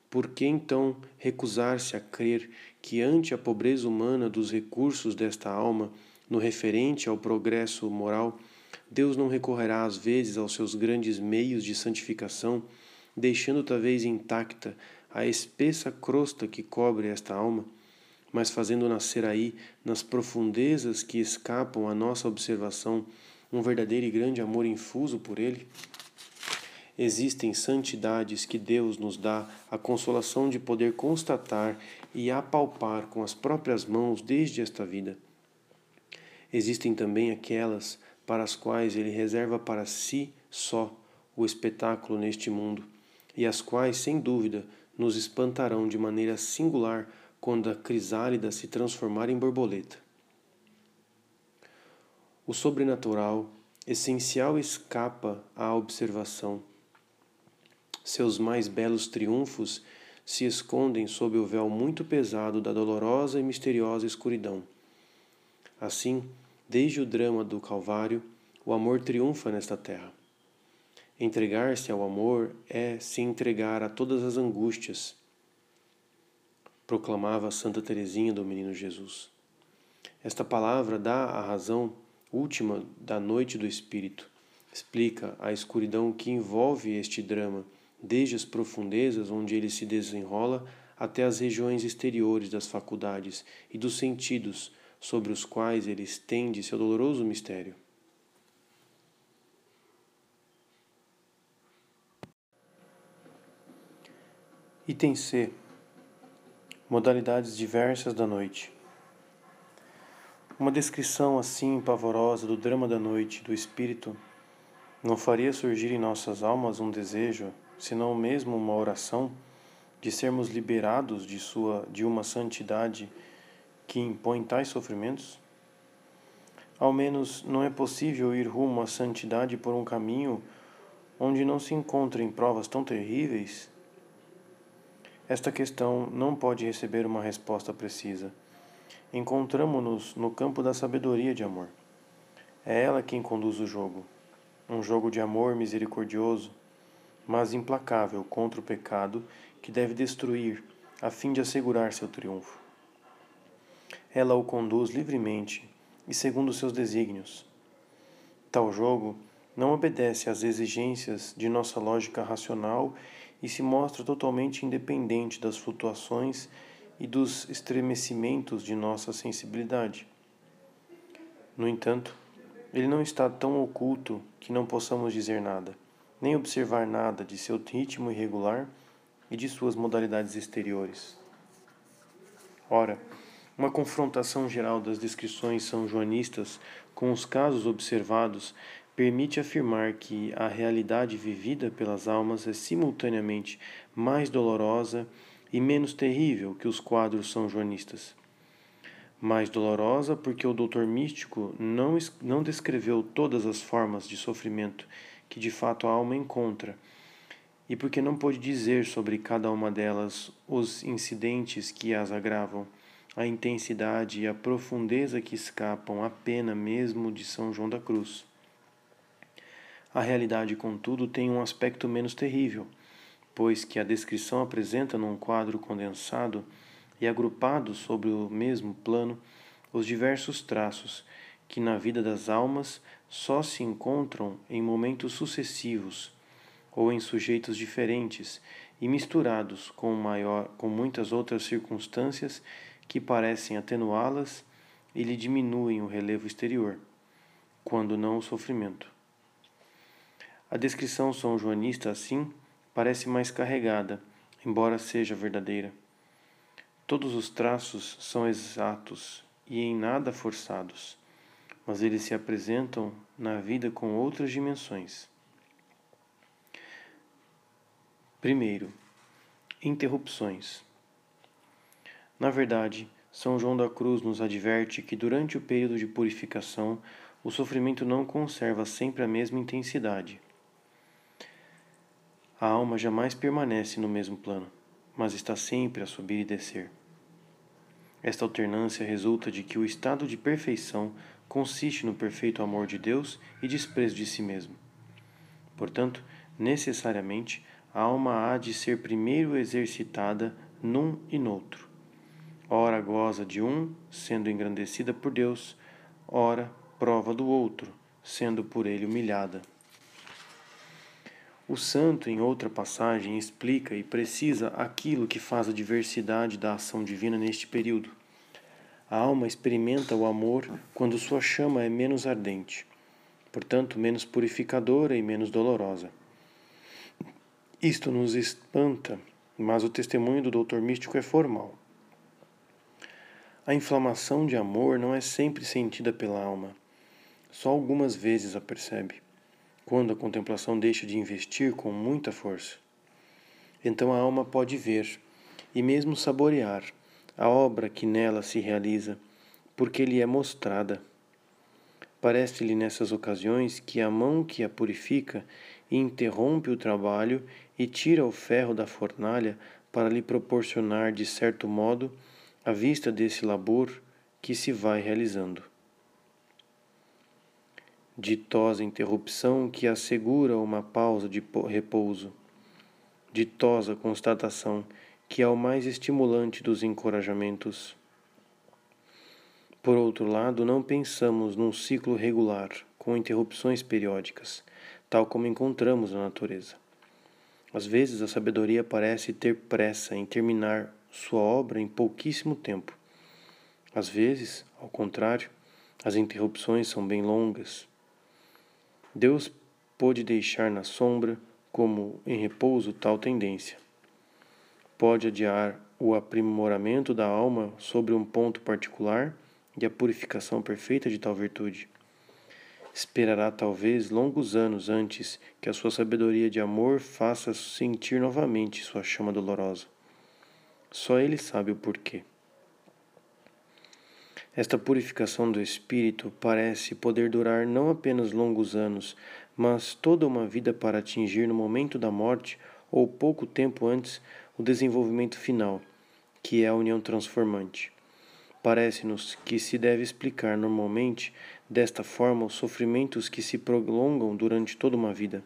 Por que então recusar-se a crer que, ante a pobreza humana dos recursos desta alma, no referente ao progresso moral, Deus não recorrerá às vezes aos seus grandes meios de santificação, deixando talvez intacta a espessa crosta que cobre esta alma, mas fazendo nascer aí, nas profundezas que escapam à nossa observação, um verdadeiro e grande amor infuso por Ele? Existem santidades que Deus nos dá a consolação de poder constatar e apalpar com as próprias mãos desde esta vida. Existem também aquelas para as quais Ele reserva para si só o espetáculo neste mundo, e as quais, sem dúvida, nos espantarão de maneira singular quando a crisálida se transformar em borboleta. O sobrenatural, essencial, escapa à observação. Seus mais belos triunfos se escondem sob o véu muito pesado da dolorosa e misteriosa escuridão. Assim, desde o drama do Calvário, o amor triunfa nesta terra. Entregar-se ao amor é se entregar a todas as angústias, proclamava Santa Teresinha do Menino Jesus. Esta palavra dá a razão última da noite do espírito. Explica a escuridão que envolve este drama, desde as profundezas onde ele se desenrola até as regiões exteriores das faculdades e dos sentidos sobre os quais ele estende seu doloroso mistério. Item C Modalidades diversas da noite. Uma descrição assim pavorosa do drama da noite, do espírito, não faria surgir em nossas almas um desejo, senão mesmo uma oração, de sermos liberados de sua de uma santidade que impõe tais sofrimentos? Ao menos não é possível ir rumo à santidade por um caminho onde não se encontrem provas tão terríveis? Esta questão não pode receber uma resposta precisa encontramos-nos no campo da sabedoria de amor. É ela quem conduz o jogo, um jogo de amor misericordioso, mas implacável contra o pecado que deve destruir a fim de assegurar seu triunfo. Ela o conduz livremente e segundo seus desígnios. Tal jogo não obedece às exigências de nossa lógica racional e se mostra totalmente independente das flutuações e dos estremecimentos de nossa sensibilidade. No entanto, ele não está tão oculto que não possamos dizer nada, nem observar nada de seu ritmo irregular e de suas modalidades exteriores. Ora, uma confrontação geral das descrições são joanistas com os casos observados permite afirmar que a realidade vivida pelas almas é simultaneamente mais dolorosa e menos terrível que os quadros são joanistas. Mais dolorosa porque o doutor místico não, não descreveu todas as formas de sofrimento que de fato a alma encontra, e porque não pôde dizer sobre cada uma delas os incidentes que as agravam, a intensidade e a profundeza que escapam à pena mesmo de São João da Cruz. A realidade, contudo, tem um aspecto menos terrível pois que a descrição apresenta num quadro condensado e agrupado sobre o mesmo plano os diversos traços que na vida das almas só se encontram em momentos sucessivos ou em sujeitos diferentes e misturados com, maior, com muitas outras circunstâncias que parecem atenuá-las e lhe diminuem o relevo exterior, quando não o sofrimento. A descrição são joanista, assim, parece mais carregada, embora seja verdadeira. Todos os traços são exatos e em nada forçados, mas eles se apresentam na vida com outras dimensões. Primeiro, interrupções. Na verdade, São João da Cruz nos adverte que durante o período de purificação o sofrimento não conserva sempre a mesma intensidade a alma jamais permanece no mesmo plano, mas está sempre a subir e descer. Esta alternância resulta de que o estado de perfeição consiste no perfeito amor de Deus e desprezo de si mesmo. Portanto, necessariamente, a alma há de ser primeiro exercitada num e noutro. Ora goza de um, sendo engrandecida por Deus, ora prova do outro, sendo por ele humilhada. O santo, em outra passagem, explica e precisa aquilo que faz a diversidade da ação divina neste período. A alma experimenta o amor quando sua chama é menos ardente, portanto, menos purificadora e menos dolorosa. Isto nos espanta, mas o testemunho do doutor místico é formal. A inflamação de amor não é sempre sentida pela alma, só algumas vezes a percebe quando a contemplação deixa de investir com muita força. Então a alma pode ver e mesmo saborear a obra que nela se realiza, porque lhe é mostrada. Parece-lhe nessas ocasiões que a mão que a purifica interrompe o trabalho e tira o ferro da fornalha para lhe proporcionar, de certo modo, a vista desse labor que se vai realizando ditosa interrupção que assegura uma pausa de repouso, ditosa constatação que é o mais estimulante dos encorajamentos. Por outro lado, não pensamos num ciclo regular, com interrupções periódicas, tal como encontramos na natureza. Às vezes, a sabedoria parece ter pressa em terminar sua obra em pouquíssimo tempo. Às vezes, ao contrário, as interrupções são bem longas, Deus pôde deixar na sombra, como em repouso, tal tendência. Pode adiar o aprimoramento da alma sobre um ponto particular e a purificação perfeita de tal virtude. Esperará talvez longos anos antes que a sua sabedoria de amor faça sentir novamente sua chama dolorosa. Só ele sabe o porquê. Esta purificação do espírito parece poder durar não apenas longos anos, mas toda uma vida para atingir no momento da morte ou pouco tempo antes o desenvolvimento final, que é a união transformante. Parece-nos que se deve explicar normalmente desta forma os sofrimentos que se prolongam durante toda uma vida,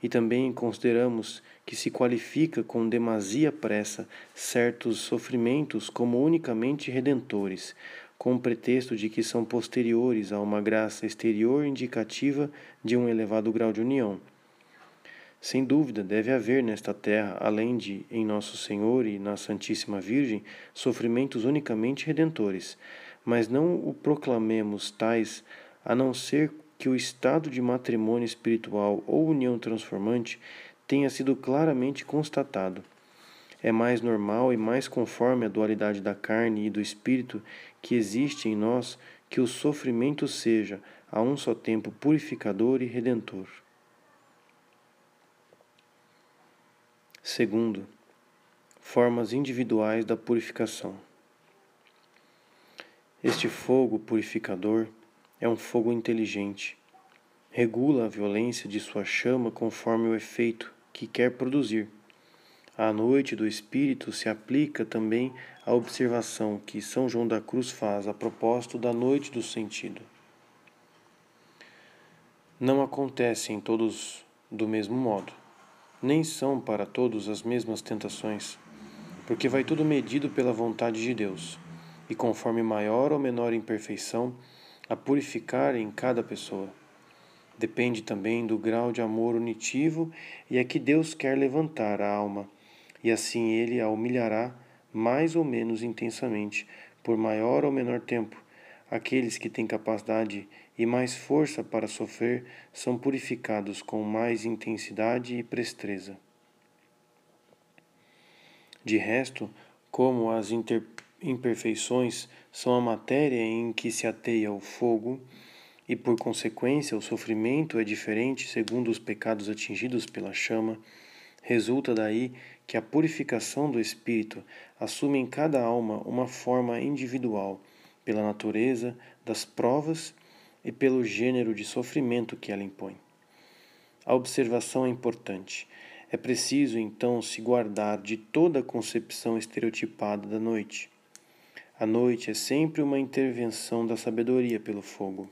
e também consideramos que se qualifica com demasia pressa certos sofrimentos como unicamente redentores, com o pretexto de que são posteriores a uma graça exterior indicativa de um elevado grau de união. Sem dúvida, deve haver nesta terra, além de em Nosso Senhor e na Santíssima Virgem, sofrimentos unicamente redentores, mas não o proclamemos tais a não ser que o estado de matrimônio espiritual ou união transformante tenha sido claramente constatado. É mais normal e mais conforme a dualidade da carne e do espírito que existe em nós que o sofrimento seja, a um só tempo, purificador e redentor. Segundo, formas individuais da purificação. Este fogo purificador é um fogo inteligente. Regula a violência de sua chama conforme o efeito que quer produzir. À noite do Espírito se aplica também a observação que São João da Cruz faz a propósito da noite do sentido. Não acontecem todos do mesmo modo, nem são para todos as mesmas tentações, porque vai tudo medido pela vontade de Deus e conforme maior ou menor imperfeição a purificar em cada pessoa. Depende também do grau de amor unitivo e a que Deus quer levantar a alma, e assim ele a humilhará mais ou menos intensamente, por maior ou menor tempo. Aqueles que têm capacidade e mais força para sofrer são purificados com mais intensidade e presteza. De resto, como as imperfeições são a matéria em que se ateia o fogo, e por consequência o sofrimento é diferente segundo os pecados atingidos pela chama, resulta daí que a purificação do espírito assume em cada alma uma forma individual, pela natureza das provas e pelo gênero de sofrimento que ela impõe. A observação é importante. É preciso então se guardar de toda a concepção estereotipada da noite a noite é sempre uma intervenção da sabedoria pelo fogo.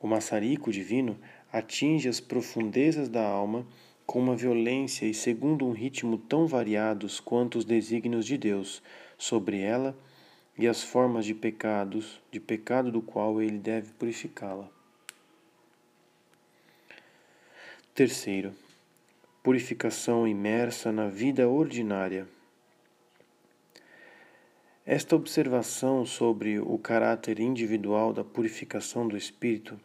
O maçarico divino atinge as profundezas da alma com uma violência e segundo um ritmo tão variados quanto os desígnios de Deus sobre ela e as formas de pecados, de pecado do qual ele deve purificá-la. Terceiro, purificação imersa na vida ordinária. Esta observação sobre o caráter individual da purificação do espírito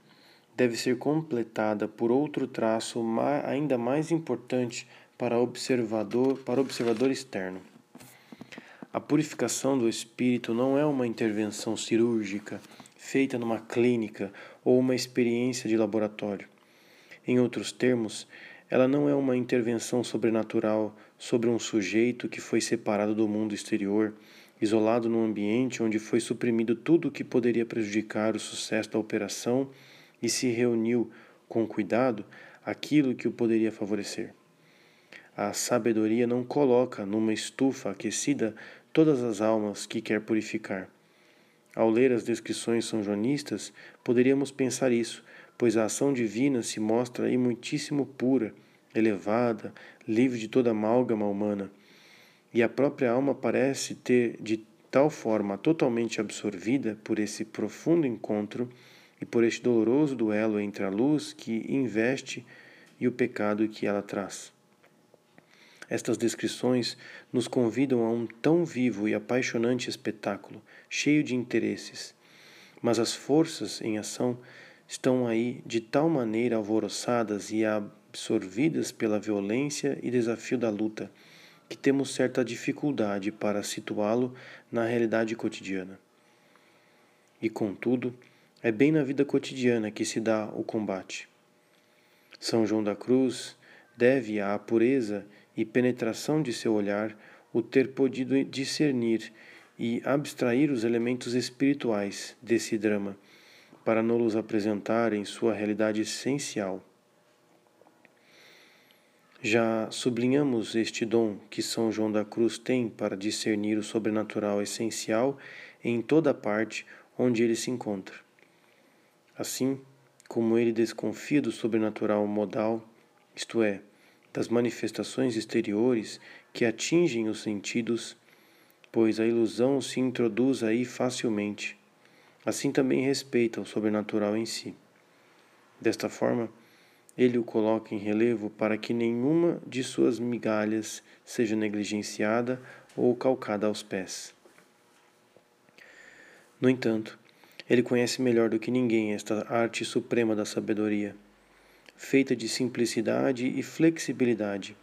deve ser completada por outro traço ainda mais importante para observador, para observador externo. A purificação do espírito não é uma intervenção cirúrgica feita numa clínica ou uma experiência de laboratório. Em outros termos, ela não é uma intervenção sobrenatural sobre um sujeito que foi separado do mundo exterior isolado num ambiente onde foi suprimido tudo o que poderia prejudicar o sucesso da operação e se reuniu com cuidado aquilo que o poderia favorecer. A sabedoria não coloca numa estufa aquecida todas as almas que quer purificar. Ao ler as descrições são-joanistas, poderíamos pensar isso, pois a ação divina se mostra aí muitíssimo pura, elevada, livre de toda amálgama humana e a própria alma parece ter de tal forma totalmente absorvida por esse profundo encontro e por este doloroso duelo entre a luz que investe e o pecado que ela traz. Estas descrições nos convidam a um tão vivo e apaixonante espetáculo, cheio de interesses, mas as forças em ação estão aí de tal maneira alvoroçadas e absorvidas pela violência e desafio da luta que temos certa dificuldade para situá-lo na realidade cotidiana. E, contudo, é bem na vida cotidiana que se dá o combate. São João da Cruz deve à pureza e penetração de seu olhar o ter podido discernir e abstrair os elementos espirituais desse drama, para nos apresentar em sua realidade essencial. Já sublinhamos este dom que São João da Cruz tem para discernir o sobrenatural essencial em toda parte onde ele se encontra. Assim como ele desconfia do sobrenatural modal, isto é, das manifestações exteriores que atingem os sentidos, pois a ilusão se introduz aí facilmente. Assim também respeita o sobrenatural em si. Desta forma, ele o coloca em relevo para que nenhuma de suas migalhas seja negligenciada ou calcada aos pés. No entanto, Ele conhece melhor do que ninguém esta arte suprema da sabedoria, feita de simplicidade e flexibilidade,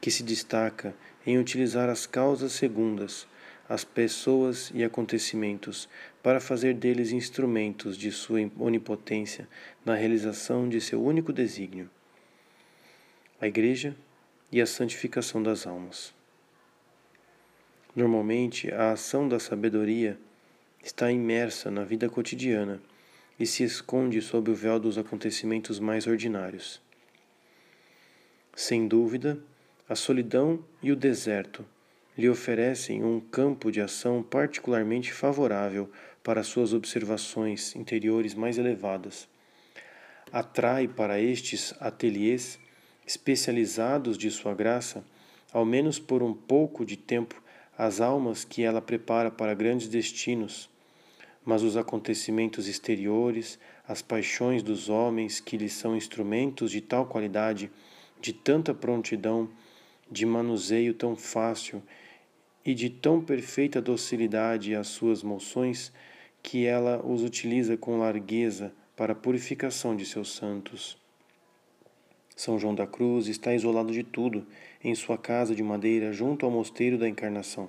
que se destaca em utilizar as causas segundas, as pessoas e acontecimentos, para fazer deles instrumentos de sua onipotência na realização de seu único desígnio a Igreja e a santificação das almas. Normalmente, a ação da sabedoria está imersa na vida cotidiana e se esconde sob o véu dos acontecimentos mais ordinários. Sem dúvida, a solidão e o deserto lhe oferecem um campo de ação particularmente favorável para suas observações interiores mais elevadas. Atrai para estes ateliês especializados de sua graça, ao menos por um pouco de tempo, as almas que ela prepara para grandes destinos, mas os acontecimentos exteriores, as paixões dos homens que lhes são instrumentos de tal qualidade, de tanta prontidão, de manuseio tão fácil e de tão perfeita docilidade às suas moções, que ela os utiliza com largueza para a purificação de seus santos. São João da Cruz está isolado de tudo, em sua casa de madeira junto ao mosteiro da Encarnação.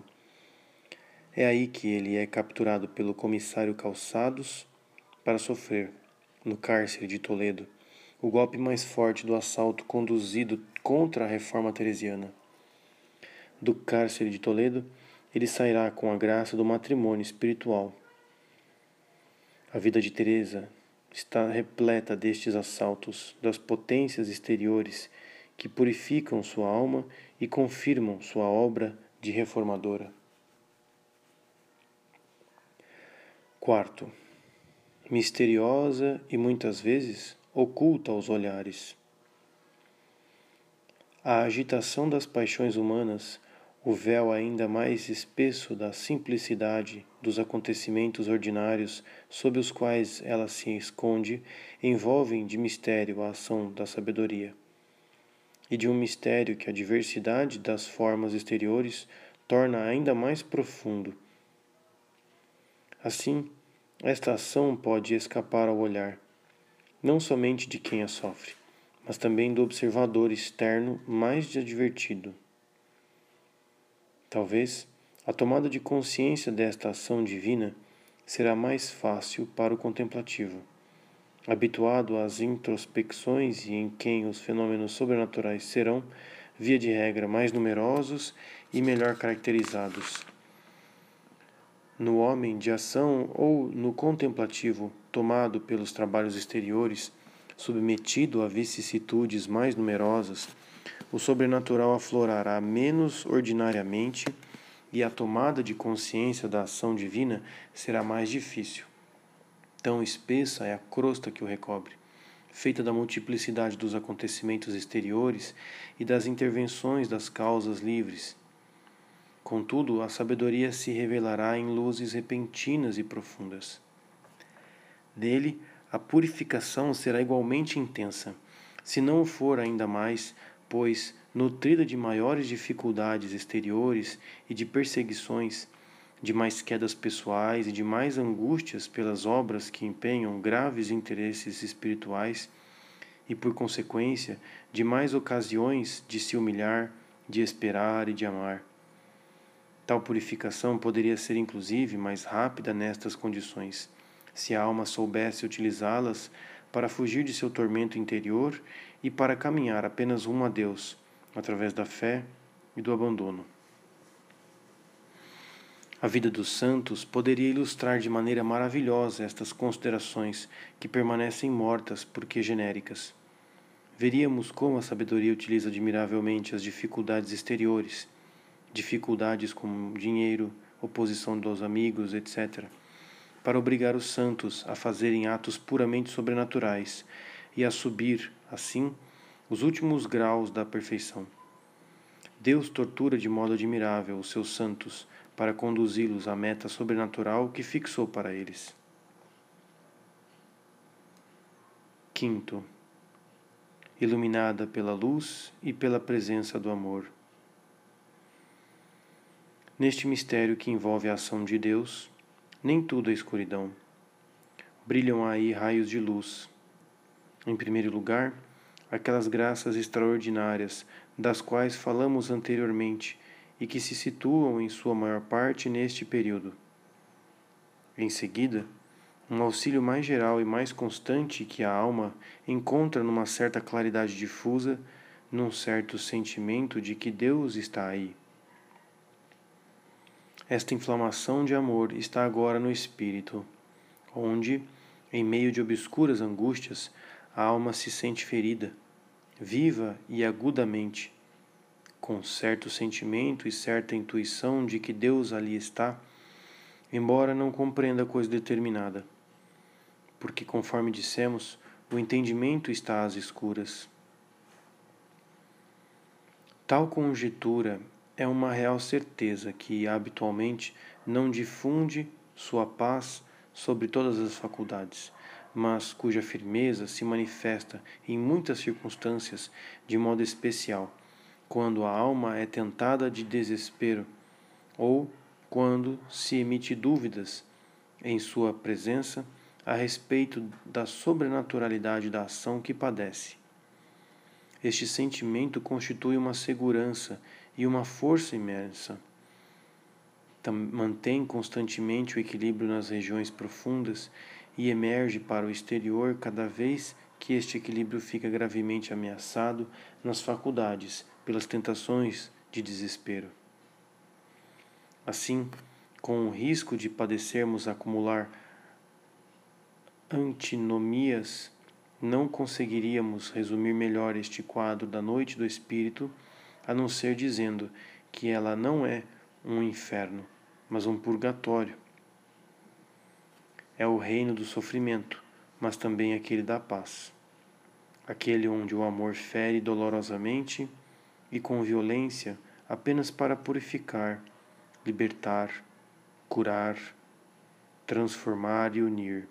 É aí que ele é capturado pelo comissário Calçados para sofrer, no cárcere de Toledo, o golpe mais forte do assalto conduzido contra a reforma teresiana. Do cárcere de Toledo, ele sairá com a graça do matrimônio espiritual. A vida de Teresa está repleta destes assaltos das potências exteriores que purificam sua alma e confirmam sua obra de reformadora. Quarto, misteriosa e muitas vezes oculta aos olhares. A agitação das paixões humanas o véu ainda mais espesso da simplicidade dos acontecimentos ordinários sob os quais ela se esconde, envolvem de mistério a ação da sabedoria. E de um mistério que a diversidade das formas exteriores torna ainda mais profundo. Assim, esta ação pode escapar ao olhar, não somente de quem a sofre, mas também do observador externo mais advertido. Talvez a tomada de consciência desta ação divina será mais fácil para o contemplativo, habituado às introspecções e em quem os fenômenos sobrenaturais serão, via de regra, mais numerosos e melhor caracterizados. No homem de ação ou no contemplativo tomado pelos trabalhos exteriores, submetido a vicissitudes mais numerosas, o sobrenatural aflorará menos ordinariamente e a tomada de consciência da ação divina será mais difícil. Tão espessa é a crosta que o recobre, feita da multiplicidade dos acontecimentos exteriores e das intervenções das causas livres. Contudo, a sabedoria se revelará em luzes repentinas e profundas. Dele, a purificação será igualmente intensa, se não for ainda mais pois, nutrida de maiores dificuldades exteriores e de perseguições, de mais quedas pessoais e de mais angústias pelas obras que empenham graves interesses espirituais, e por consequência, de mais ocasiões de se humilhar, de esperar e de amar. Tal purificação poderia ser inclusive mais rápida nestas condições, se a alma soubesse utilizá-las para fugir de seu tormento interior e para caminhar apenas rumo a Deus, através da fé e do abandono. A vida dos santos poderia ilustrar de maneira maravilhosa estas considerações que permanecem mortas porque genéricas. Veríamos como a sabedoria utiliza admiravelmente as dificuldades exteriores, dificuldades como dinheiro, oposição dos amigos, etc para obrigar os santos a fazerem atos puramente sobrenaturais e a subir, assim, os últimos graus da perfeição. Deus tortura de modo admirável os seus santos para conduzi-los à meta sobrenatural que fixou para eles. Quinto, iluminada pela luz e pela presença do amor. Neste mistério que envolve a ação de Deus, nem tudo é escuridão. brilham aí raios de luz. Em primeiro lugar, aquelas graças extraordinárias das quais falamos anteriormente e que se situam em sua maior parte neste período. Em seguida, um auxílio mais geral e mais constante que a alma encontra numa certa claridade difusa, num certo sentimento de que Deus está aí. Esta inflamação de amor está agora no espírito, onde, em meio de obscuras angústias, a alma se sente ferida, viva e agudamente, com certo sentimento e certa intuição de que Deus ali está, embora não compreenda coisa determinada. Porque, conforme dissemos, o entendimento está às escuras. Tal conjectura é uma real certeza que habitualmente não difunde sua paz sobre todas as faculdades, mas cuja firmeza se manifesta em muitas circunstâncias de modo especial, quando a alma é tentada de desespero ou quando se emite dúvidas em sua presença a respeito da sobrenaturalidade da ação que padece. Este sentimento constitui uma segurança e uma força imensa. Mantém constantemente o equilíbrio nas regiões profundas e emerge para o exterior cada vez que este equilíbrio fica gravemente ameaçado nas faculdades pelas tentações de desespero. Assim, com o risco de padecermos acumular antinomias, não conseguiríamos resumir melhor este quadro da noite do espírito a não ser dizendo que ela não é um inferno, mas um purgatório. É o reino do sofrimento, mas também aquele da paz. Aquele onde o amor fere dolorosamente e com violência apenas para purificar, libertar, curar, transformar e unir.